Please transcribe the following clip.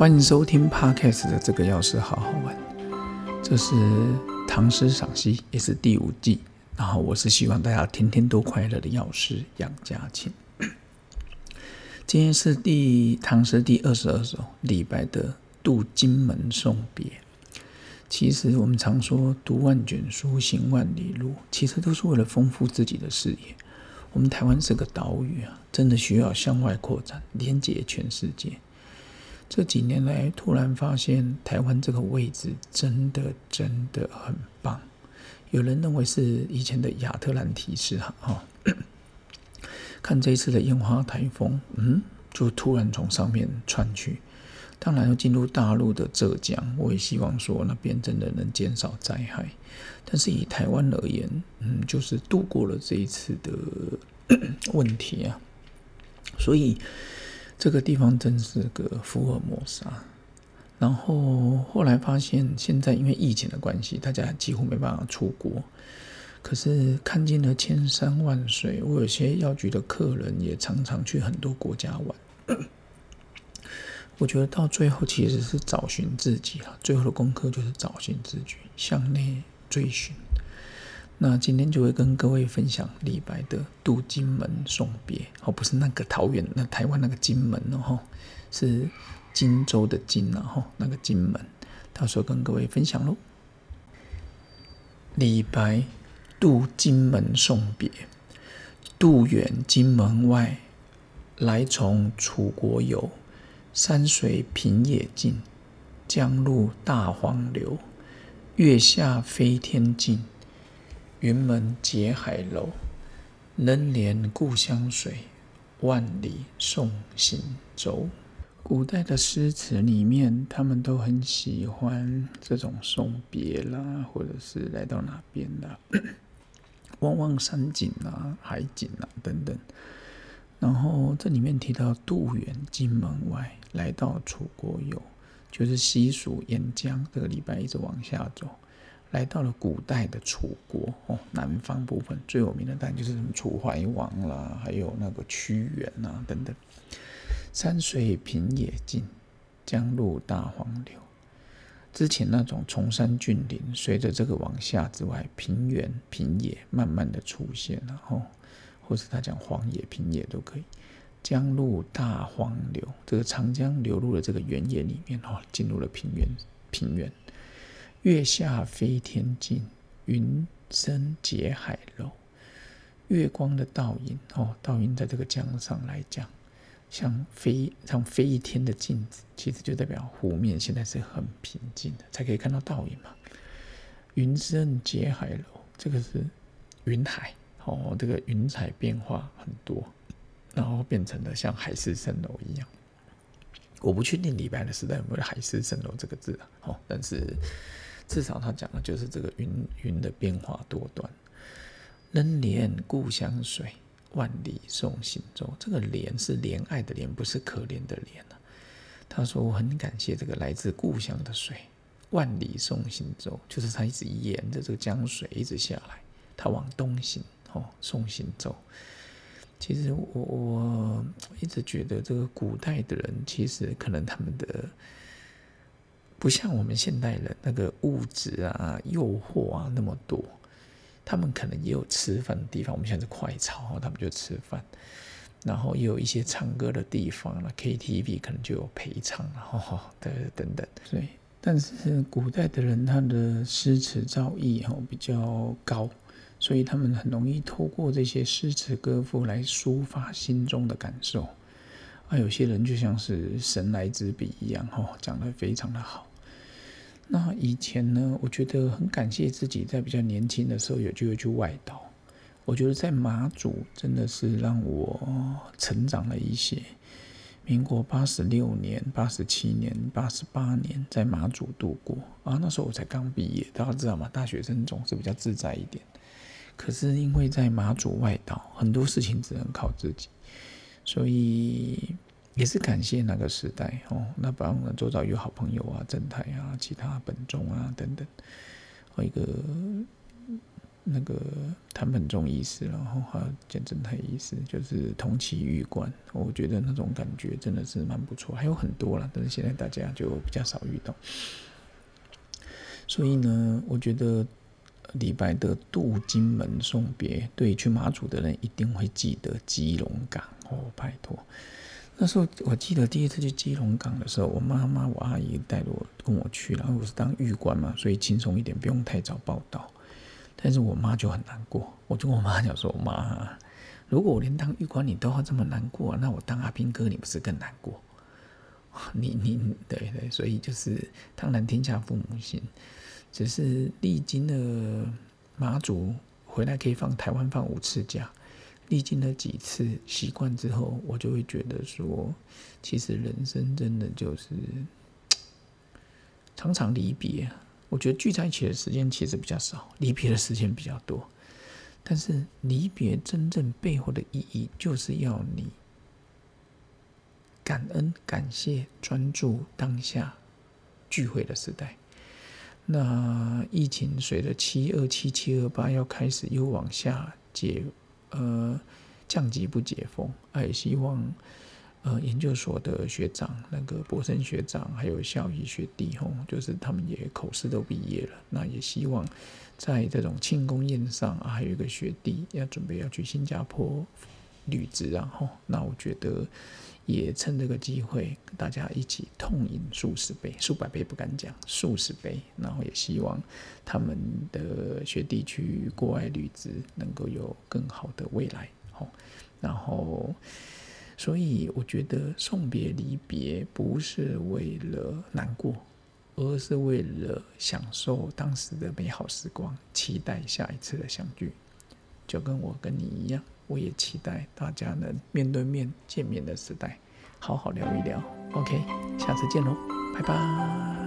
欢迎收听 Podcast 的这个钥匙好好玩，这是唐诗赏析，也是第五季。然后我是希望大家天天都快乐的药师杨家庆。今天是第唐诗第二十二首李白的《渡荆门送别》。其实我们常说读万卷书，行万里路，其实都是为了丰富自己的视野。我们台湾是个岛屿啊，真的需要向外扩展，连接全世界。这几年来，突然发现台湾这个位置真的真的很棒。有人认为是以前的亚特兰提斯哈。看这一次的烟花台风，嗯，就突然从上面窜去。当然要进入大陆的浙江，我也希望说那边真的能减少灾害。但是以台湾而言，嗯，就是度过了这一次的 问题啊。所以这个地方真是个福尔摩沙。然后后来发现，现在因为疫情的关系，大家几乎没办法出国。可是看尽了千山万水，我有些药局的客人也常常去很多国家玩。我觉得到最后其实是找寻自己啊，最后的功课就是找寻自己，向内追寻。那今天就会跟各位分享李白的《渡荆门送别》，哦，不是那个桃园那台湾那个金门哦，是荆州的荆然后那个荆门，到时候跟各位分享喽。李白。渡荆门送别，渡远荆门外，来从楚国游。山水平野尽，江入大荒流。月下飞天镜，云门结海楼。能怜故乡水，万里送行舟。古代的诗词里面，他们都很喜欢这种送别啦，或者是来到哪边啦。望望山景啊，海景啊等等。然后这里面提到渡远荆门外，来到楚国游，就是西蜀沿江这个礼拜一直往下走，来到了古代的楚国哦，南方部分最有名的当然就是什么楚怀王啦，还有那个屈原啊等等。山水平野尽，江入大荒流。之前那种崇山峻岭，随着这个往下之外，平原平野慢慢的出现，然后，或是他讲荒野平野都可以。江入大荒流，这个长江流入了这个原野里面，哦，进入了平原平原。月下飞天镜，云深结海楼。月光的倒影，哦，倒影在这个江上来讲。像飞像飞一天的镜子，其实就代表湖面现在是很平静的，才可以看到倒影嘛。云深结海楼，这个是云海哦，这个云彩变化很多，然后变成了像海市蜃楼一样。我不确定李白的时代有没有海市蜃楼这个字啊，哦，但是至少他讲的就是这个云云的变化多端。能怜故乡水。万里送行舟，这个怜是怜爱的怜，不是可怜的怜啊。他说：“我很感谢这个来自故乡的水。万里送行舟，就是他一直沿着这个江水一直下来，他往东行哦，送行舟。其实我我一直觉得，这个古代的人其实可能他们的不像我们现代人那个物质啊、诱惑啊那么多。”他们可能也有吃饭的地方，我们现在是快炒，他们就吃饭，然后也有一些唱歌的地方了，KTV 可能就有陪唱，然后等等等。对，但是古代的人他的诗词造诣哈比较高，所以他们很容易透过这些诗词歌赋来抒发心中的感受。啊，有些人就像是神来之笔一样，哦，讲得非常的好。那以前呢，我觉得很感谢自己在比较年轻的时候有机会去外岛。我觉得在马祖真的是让我成长了一些。民国八十六年、八十七年、八十八年在马祖度过啊，那时候我才刚毕业，大家知道吗？大学生总是比较自在一点。可是因为在马祖外岛，很多事情只能靠自己，所以。也是感谢那个时代哦，那帮我们周遭有好朋友啊，正太啊，其他本宗啊等等，和一个那个谭本忠医师，然后还有简正太医师，就是同期玉冠，我觉得那种感觉真的是蛮不错。还有很多了，但是现在大家就比较少遇到。所以呢，我觉得李白的渡金门送别，对去马祖的人一定会记得基隆港哦，拜托。那时候我记得第一次去基隆港的时候，我妈妈、我阿姨带着我跟我去，然后我是当玉官嘛，所以轻松一点，不用太早报道。但是我妈就很难过，我就跟我妈讲说：“妈，如果我连当玉官你都要这么难过，那我当阿兵哥你不是更难过？你你对对，所以就是当然天下父母心，只是历经了马祖回来可以放台湾放五次假。”历经了几次习惯之后，我就会觉得说，其实人生真的就是 常常离别。我觉得聚在一起的时间其实比较少，离别的时间比较多。但是离别真正背后的意义，就是要你感恩、感谢、专注当下聚会的时代。那疫情随着七二七、七二八要开始又往下解。呃，降级不解封，也希望呃研究所的学长、那个博生学长，还有校医学弟吼，就是他们也口试都毕业了，那也希望在这种庆功宴上啊，还有一个学弟要准备要去新加坡履职，然后那我觉得也趁这个机会，大家一起痛饮数十杯、数百杯不敢讲，数十杯，然后也希望他们的学弟去国外履职，能够有更好的未来。好，然后所以我觉得送别离别不是为了难过，而是为了享受当时的美好时光，期待下一次的相聚。就跟我跟你一样。我也期待大家能面对面见面的时代，好好聊一聊。OK，下次见喽，拜拜。